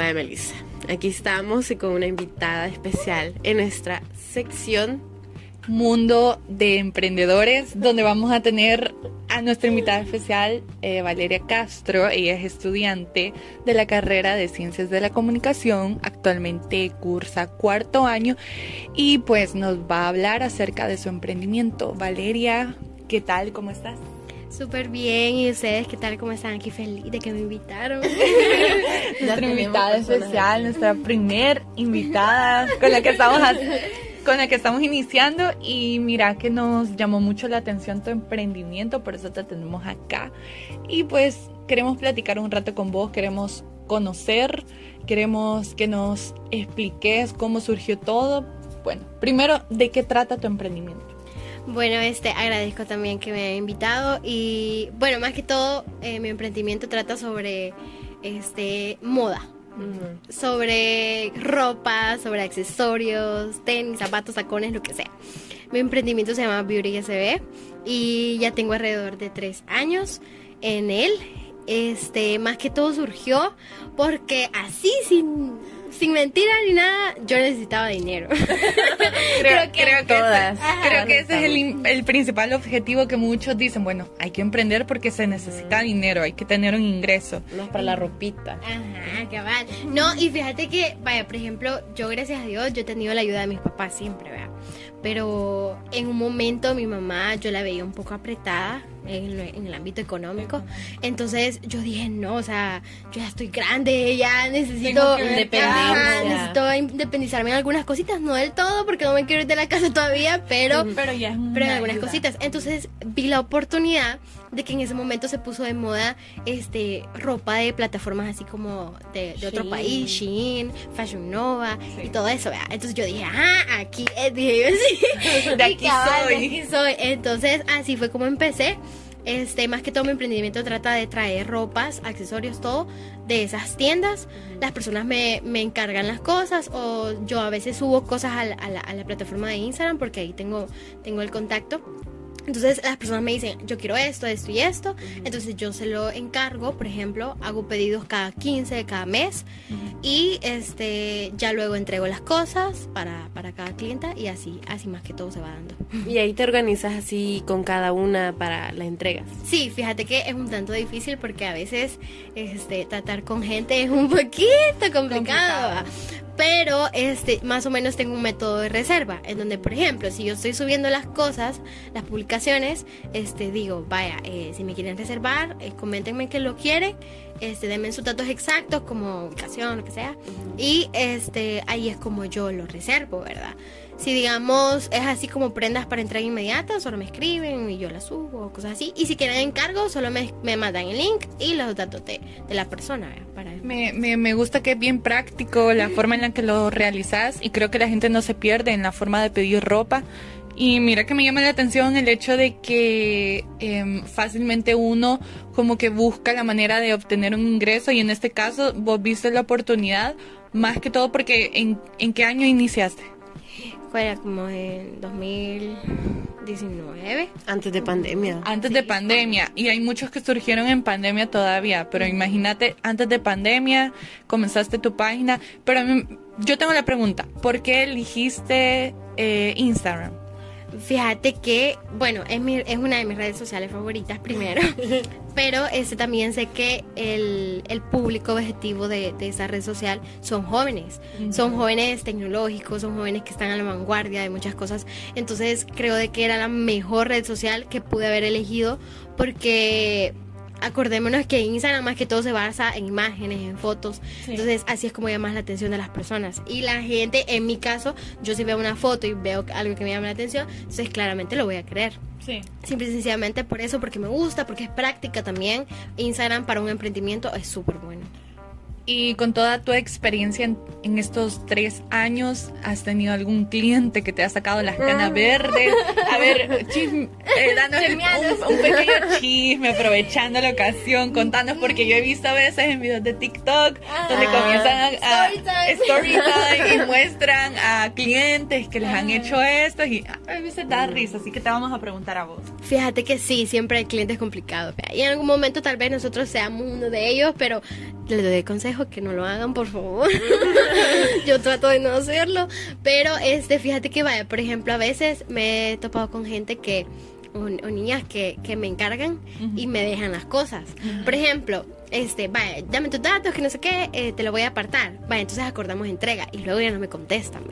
Bueno, Melissa, aquí estamos y con una invitada especial en nuestra sección Mundo de Emprendedores, donde vamos a tener a nuestra invitada especial, eh, Valeria Castro. Ella es estudiante de la carrera de Ciencias de la Comunicación, actualmente cursa cuarto año y pues nos va a hablar acerca de su emprendimiento. Valeria, ¿qué tal? ¿Cómo estás? Súper bien, ¿y ustedes qué tal? ¿Cómo están? Aquí feliz de que me invitaron. nuestra invitada especial, nuestra primer invitada con la que estamos con la que estamos iniciando y mira que nos llamó mucho la atención tu emprendimiento, por eso te tenemos acá. Y pues queremos platicar un rato con vos, queremos conocer, queremos que nos expliques cómo surgió todo. Bueno, primero, ¿de qué trata tu emprendimiento? Bueno, este, agradezco también que me haya invitado y bueno, más que todo, eh, mi emprendimiento trata sobre este moda, sobre ropa, sobre accesorios, tenis, zapatos, tacones, lo que sea. Mi emprendimiento se llama Beauty SB y ya tengo alrededor de tres años en él. Este, más que todo surgió porque así sin sin mentira ni nada, yo necesitaba dinero. creo, que, creo todas. creo que ese es el, principal objetivo que muchos dicen, bueno, hay que emprender porque se necesita dinero, hay que tener un ingreso. No es para la ropita. Ajá, cabal. No, y fíjate que, vaya, por ejemplo, yo gracias a Dios, yo he tenido la ayuda de mis papás siempre, ¿verdad? Pero en un momento mi mamá, yo la veía un poco apretada en, el ámbito económico. Entonces yo dije, no, o sea, yo ya estoy grande, ya necesito independencia. necesito independizarme en algunas cositas, no del todo, porque no me quiero ir de la casa todavía, pero, pero, ya pero en algunas cositas. Entonces vi la oportunidad de que en ese momento se puso de moda este ropa de plataformas así como de, otro país, Shein, Fashion Nova y todo eso, Entonces yo dije, ah, aquí es, dije de aquí soy. De aquí soy. Entonces así fue como empecé. Este, más que todo mi emprendimiento trata de traer ropas, accesorios, todo de esas tiendas. Las personas me, me encargan las cosas o yo a veces subo cosas a la, a la, plataforma de Instagram porque ahí tengo, tengo el contacto. Entonces las personas me dicen, yo quiero esto, esto y esto. Entonces yo se lo encargo, por ejemplo, hago pedidos cada 15, cada mes. Y este ya luego entrego las cosas para, para cada clienta y así, así más que todo se va dando. Y ahí te organizas así con cada una para las entregas. Sí, fíjate que es un tanto difícil porque a veces este, tratar con gente es un poquito complicado pero este más o menos tengo un método de reserva en donde por ejemplo si yo estoy subiendo las cosas las publicaciones este digo vaya eh, si me quieren reservar eh, coméntenme que lo quieren este denme sus datos exactos como ubicación lo que sea y este ahí es como yo lo reservo verdad si digamos es así como prendas para entrega inmediata, solo me escriben y yo las subo, cosas así. Y si quieren encargo, solo me, me mandan el link y los datos de, de la persona. Para... Me, me, me, gusta que es bien práctico la forma en la que lo realizas y creo que la gente no se pierde en la forma de pedir ropa. Y mira que me llama la atención el hecho de que em, fácilmente uno como que busca la manera de obtener un ingreso y en este caso vos viste la oportunidad más que todo porque en, ¿en qué año iniciaste? Fuera como en 2019. Antes de pandemia. Antes de pandemia. Y hay muchos que surgieron en pandemia todavía. Pero imagínate, antes de pandemia comenzaste tu página. Pero yo tengo la pregunta, ¿por qué elegiste eh, Instagram? Fíjate que, bueno, es, mi, es una de mis redes sociales favoritas primero, pero este, también sé que el, el público objetivo de, de, esa red social son jóvenes, son jóvenes tecnológicos, son jóvenes que están a la vanguardia de muchas cosas, entonces creo de que era la mejor red social que pude haber elegido porque acordémonos que Instagram más que todo se basa en imágenes, en fotos. Entonces, así es como llama la atención de las personas. Y la gente, en mi caso, yo si veo una foto y veo algo que me llama la atención, entonces claramente lo voy a creer. Sí. Simple y sencillamente por eso, porque me gusta, porque es práctica también. Instagram para un emprendimiento es súper bueno. Y con toda tu experiencia en, estos tres años, ¿has tenido algún cliente que te ha sacado las canas verdes? A ver, chisme, eh, danos un, pequeño chisme, aprovechando la ocasión, contanos, porque yo he visto a veces en videos de TikTok donde ah. comienzan a, story time y muestran a clientes que les han ah. hecho esto y a veces da risa, así que te vamos a preguntar a vos. Fíjate que sí, siempre hay clientes complicados. Y en algún momento tal vez nosotros seamos uno de ellos, pero les doy consejo que no lo hagan, por favor. Yo trato de no hacerlo, pero este, fíjate que vaya, por ejemplo, a veces me he topado con gente que o, niñas que, que, me encargan y me dejan las cosas. Por ejemplo, este, vaya, dame tus datos, que no sé qué, eh, te lo voy a apartar. Vaya, entonces acordamos entrega y luego ya no me contestan.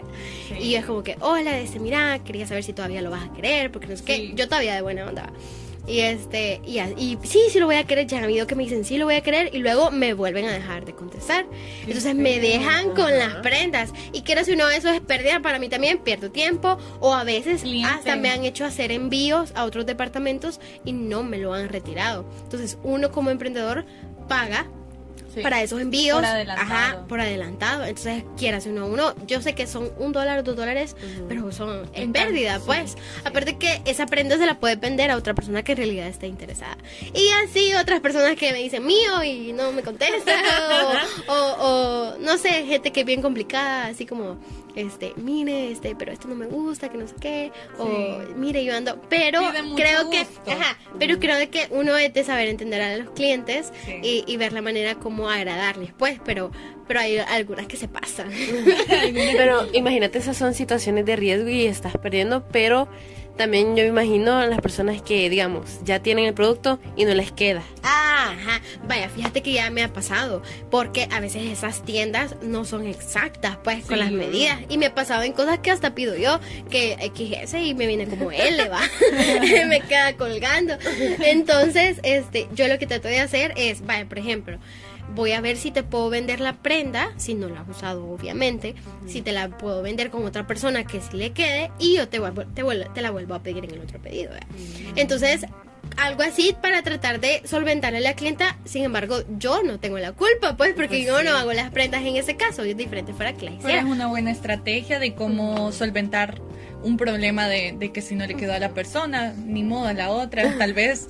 Y es como que, hola, este, mira, quería saber si todavía lo vas a querer, porque no sé qué. Yo todavía de buena onda. Y este, y, y, sí, sí lo voy a querer. Ya han habido que me dicen sí lo voy a querer y luego me vuelven a dejar de contestar. Entonces me dejan con las prendas. Y quiero si uno eso es pérdida para mí también, pierdo tiempo. O a veces hasta me han hecho hacer envíos a otros departamentos y no me lo han retirado. Entonces uno como emprendedor paga para esos envíos. Por adelantado. Ajá, por adelantado. Entonces, quieras uno uno, yo sé que son un dólar, dos dólares, pero son en pérdida, pues. Aparte que esa prenda se la puede vender a otra persona que en realidad esté interesada. Y así otras personas que me dicen mío y no me contestan. no sé, gente que es bien complicada, así como este, mire, este, pero esto no me gusta, que no sé qué, o mire, yo ando, pero creo que, ajá, pero creo que uno es de saber entender a los clientes y, y, ver la manera como agradarles, pues, pero, pero hay algunas que se pasan. pero imagínate, esas son situaciones de riesgo y estás perdiendo, pero también yo me imagino las personas que, digamos, ya tienen el producto y no les queda. ajá. Vaya, fíjate que ya me ha pasado, porque a veces esas tiendas no son exactas, pues, con las medidas. Y me ha pasado en cosas que hasta pido yo, que XS y me viene como L, va. me queda colgando. Entonces, este, yo lo que trato de hacer es, vaya, por ejemplo, voy a ver si te puedo vender la prenda, si no la has usado obviamente, si te la puedo vender con otra persona que sí le quede y yo te, te, te la vuelvo a pedir en el otro pedido. Entonces, algo así para tratar de solventarle a la clienta, sin embargo, yo no tengo la culpa, pues, porque pues yo no hago las prendas en ese caso, es diferente fuera que hiciera. es una buena estrategia de cómo solventar un problema de, que si no le quedó a la persona, ni modo a la otra, tal vez,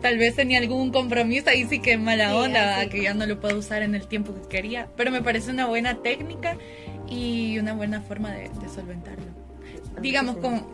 tal vez tenía algún compromiso, ahí sí que mala onda, que ya no lo puedo usar en el tiempo que quería, pero me parece una buena técnica y una buena forma de, solventarlo. Digamos, con,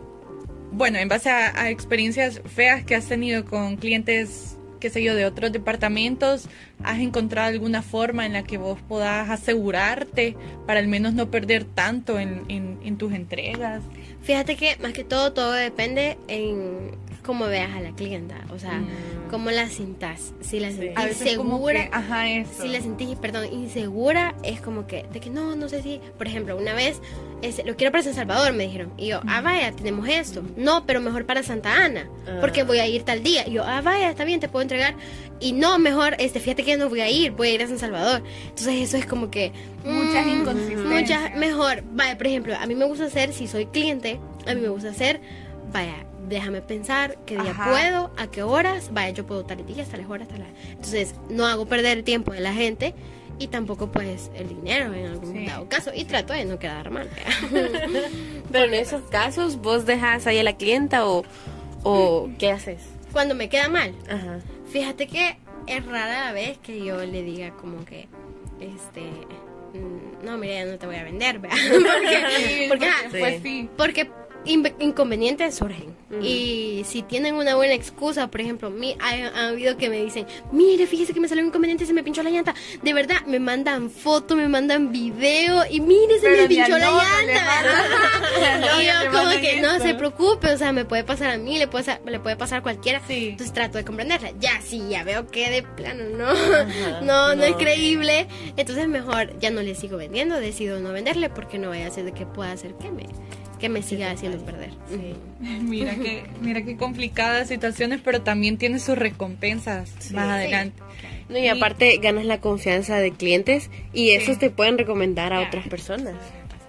bueno, en base a experiencias feas que has tenido con clientes qué sé yo, de otros departamentos, ¿has encontrado alguna forma en la que vos puedas asegurarte para al menos no perder tanto en, en, tus entregas? Fíjate que más que todo, todo depende en cómo veas a la clienta, o sea, mm. Cómo la sintas. Si la sentís segura, ajá, eso. si la sentís, perdón, insegura, es como que, de que no, no sé si, por ejemplo, una vez, lo quiero para San Salvador, me dijeron, y yo, ah, vaya, tenemos esto. No, pero mejor para Santa Ana, porque ah. voy a ir tal día. Y yo, ah, vaya, está bien, te puedo entregar. Y no, mejor, este, fíjate que no voy a ir, voy a ir a San Salvador. Entonces eso es como que... Muchas mm, inconsistencias. Muchas, mejor, vaya, por ejemplo, a mí me gusta hacer, si soy cliente, a mí me gusta hacer, vaya, déjame pensar qué día puedo, a qué horas, vaya, yo puedo tal día, las horas, tal Entonces, no hago perder el tiempo de la gente y tampoco pues el dinero en algún dado caso y trato de no quedar mal. Pero en esos casos, ¿vos dejas ahí a la clienta o, o qué haces? Cuando me queda mal. Fíjate que es rara la vez que yo le diga como que, este, mm, no, mira, no te voy a vender, porque, porque, pues, sí. porque inconvenientes surgen. Y si tienen una buena excusa, por ejemplo, mi, ha, habido que me dicen, mire, fíjese que me salió un inconveniente, se me pinchó la llanta. De verdad, me mandan foto, me mandan video y mire, se me pinchó la llanta. y yo como que no se preocupe, o sea, me puede pasar a mí, le puede, le puede pasar a cualquiera. Entonces trato de comprenderla. Ya, sí, ya veo que de plano no, no, no, es creíble. Entonces mejor ya no le sigo vendiendo, decido no venderle porque no vaya a ser de que pueda hacer que me que me siga haciendo perder. Mira que mira qué complicadas situaciones, pero también tiene sus recompensas. Más adelante. No, y aparte ganas la confianza de clientes y esos te pueden recomendar a otras personas.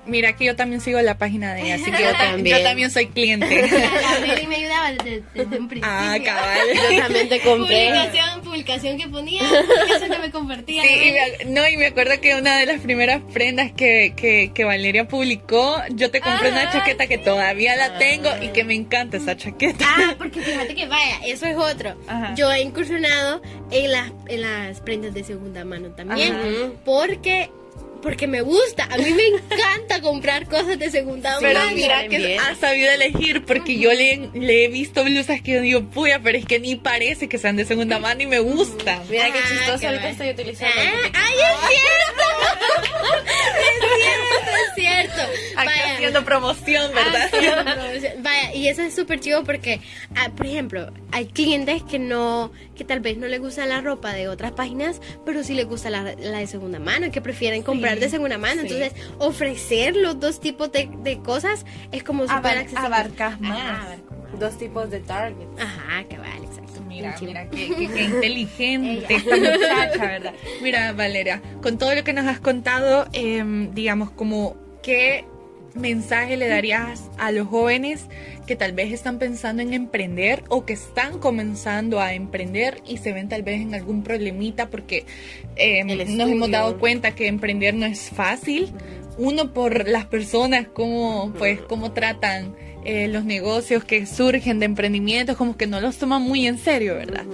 Mira que yo también sigo la página de ella, así que yo también, yo también soy cliente. A me ayudaba desde, un principio. Ah, cabal. Yo también te compré. Publicación, publicación que ponía, publicación que me compartía. Sí, y me, no, y me acuerdo que una de las primeras prendas que, que, que Valeria publicó, yo te compré una ah, chaqueta que todavía la tengo y que me encanta esa chaqueta. Ah, porque fíjate que vaya, eso es otro. Yo he incursionado en las, en las prendas de segunda mano también, porque porque me gusta. A mí me encanta comprar cosas de segunda Pero mano. mira que bien. has sabido elegir porque yo le, le he visto blusas que yo digo, puya, pero es que ni parece que sean de segunda mano y me gustan. Mira qué Ah, chistoso qué que mal. estoy utilizando. Ah, ¡Ay, es cierto! Es cierto, es cierto. Acá Vaya. haciendo promoción, ¿verdad? Vaya, y eso es súper chivo porque, ah, por ejemplo, hay clientes que no, que tal vez no les gusta la ropa de otras páginas, pero sí les gusta la, la de segunda mano, que prefieren comprar de segunda mano. sí. Entonces, ofrecer los dos tipos de, de cosas es como súper accesible. abarcas más. Más. Dos tipos de target. Ajá, cabal, exacto. Mira, mira, qué, qué- qué inteligente esta muchacha, ¿verdad? Mira, Valeria, con todo lo que nos has contado, em, digamos, como, ¿qué mensaje le darías a los jóvenes que tal vez están pensando en emprender o que están comenzando a emprender y se ven tal vez en algún problemita porque em, nos hemos dado cuenta que emprender no es fácil? Uno por las personas, cómo, pues, cómo tratan eh, los negocios que surgen de emprendimientos, como que no los toman muy en serio, ¿verdad?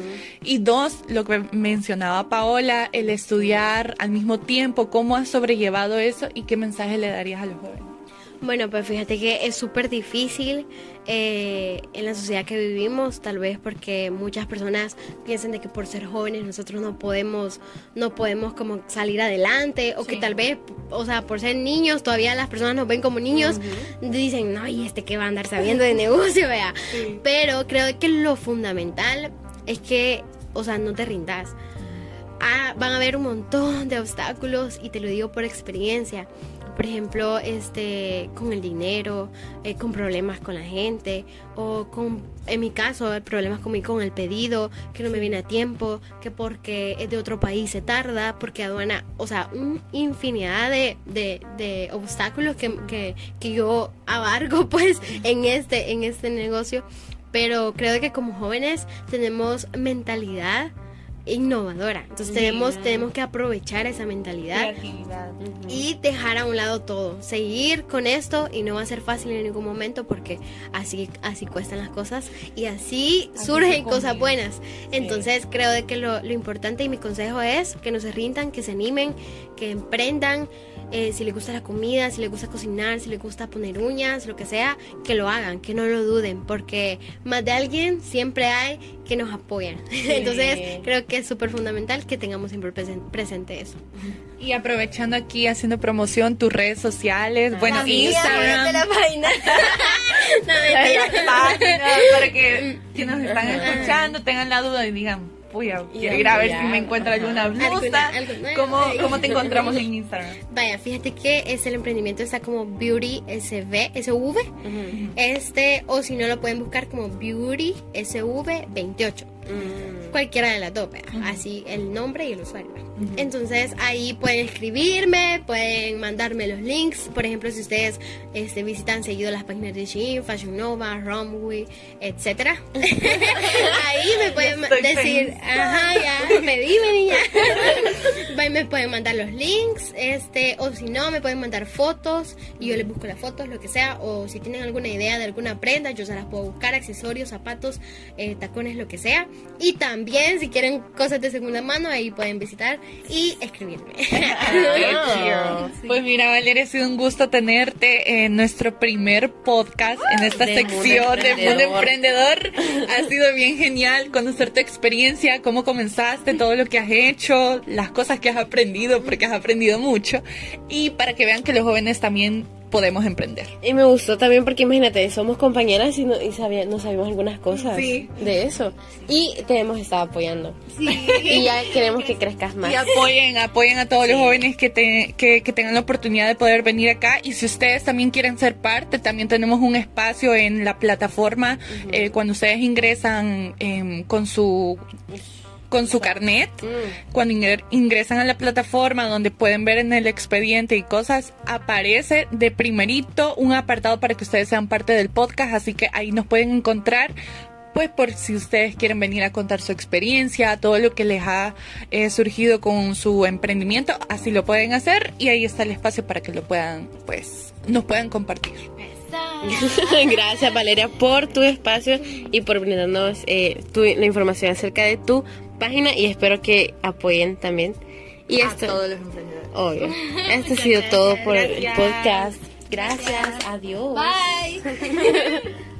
Y dos, lo que mencionaba Paola, el estudiar al mismo tiempo, cómo has sobrellevado eso y qué mensaje le darías a los jóvenes. Bueno, pues fíjate que es súper difícil eh, en la sociedad que vivimos, tal vez porque muchas personas piensan de que por ser jóvenes nosotros no podemos, no podemos como salir adelante, o que Sí. tal vez, o sea, por ser niños, todavía las personas nos ven como niños, dicen, no, y este que va a andar sabiendo de negocio, vea. Pero creo que lo fundamental es que, o sea, no te rindas. Ah, van a haber un montón de obstáculos y te lo digo por experiencia. Por ejemplo, este, con el dinero, eh, con problemas con la gente, o con, en mi caso, problemas con, mi- con el pedido, que no me viene a tiempo, que porque es de otro país se tarda, porque aduana, o sea, una infinidad de, de, de obstáculos que, que, que yo abarco pues en este, en este negocio. Pero creo que como jóvenes tenemos mentalidad innovadora. Entonces tenemos, tenemos que aprovechar esa mentalidad y dejar a un lado todo. Seguir con esto y no va a ser fácil en ningún momento porque así, así cuestan las cosas y así, Así surgen cosas buenas. Entonces creo de que lo, lo importante y mi consejo es que no se rindan, que se animen, que emprendan. Eh, si les gusta la comida, si les gusta cocinar, si les gusta poner uñas, lo que sea, que lo hagan, que no lo duden, porque más de alguien siempre hay que nos apoyan. Entonces creo que es súper fundamental que tengamos siempre presen- presente eso. Y aprovechando aquí, haciendo promoción, tus redes sociales, bueno, Amiga, Instagram. de la página. no, la página, para que si nos están escuchando tengan la duda y digan, uy, quiero ir a ver si me encuentro alguna blusa. ¿Cómo, ¿Cómo te encontramos en Instagram? Vaya, fíjate que es el emprendimiento está como Beauty SV, SV, este, o si no lo pueden buscar como Beauty SV 28. Cualquiera de las dos, así el nombre y el usuario. Entonces ahí pueden escribirme, pueden mandarme los links. Por ejemplo, si ustedes este, visitan seguido las páginas de Shein, Fashion Nova, Romwe, etcétera, ahí me pueden decir, ajá, ya, niña. Y me pueden mandar los links, este, o si no, me pueden mandar fotos y yo les busco las fotos, lo que sea, o si tienen alguna idea de alguna prenda, yo se las puedo buscar, accesorios, zapatos, eh, tacones, lo que sea. Y también, si quieren cosas de segunda mano, ahí pueden visitar y escribirme. Pues mira, Valeria, ha sido un gusto tenerte en nuestro primer podcast en esta De sección de Mundo. Emprendedor. Ha sido bien genial conocer tu experiencia, cómo comenzaste, todo lo que has hecho, las cosas que has aprendido, porque has aprendido mucho, y para que vean que los jóvenes también podemos emprender. Y me gustó también porque imagínate, somos compañeras y no, y sabía- no sabemos algunas cosas Sí. de eso. Y te hemos estado apoyando. Y ya queremos que crezcas más. Y apoyen, apoyen a todos los jóvenes que, te- que, que tengan la oportunidad de poder venir acá. Y si ustedes también quieren ser parte, también tenemos un espacio en la plataforma. eh, cuando ustedes ingresan em, con su con su carnet, cuando ingre- ingresan a la plataforma donde pueden ver en el expediente y cosas, aparece de primerito un apartado para que ustedes sean parte del podcast, así que ahí nos pueden encontrar. Pues por si ustedes quieren venir a contar su experiencia, todo lo que les ha eh, surgido con su emprendimiento, así lo pueden hacer y ahí está el espacio para que lo puedan, pues, nos puedan compartir. Gracias Valeria por tu espacio y por brindarnos eh, tu- la información acerca de tu página y espero que apoyen también Y a esto, todos los emprendedores. obvio. Esto ha sido todo por el podcast. Gracias. Adiós. Bye.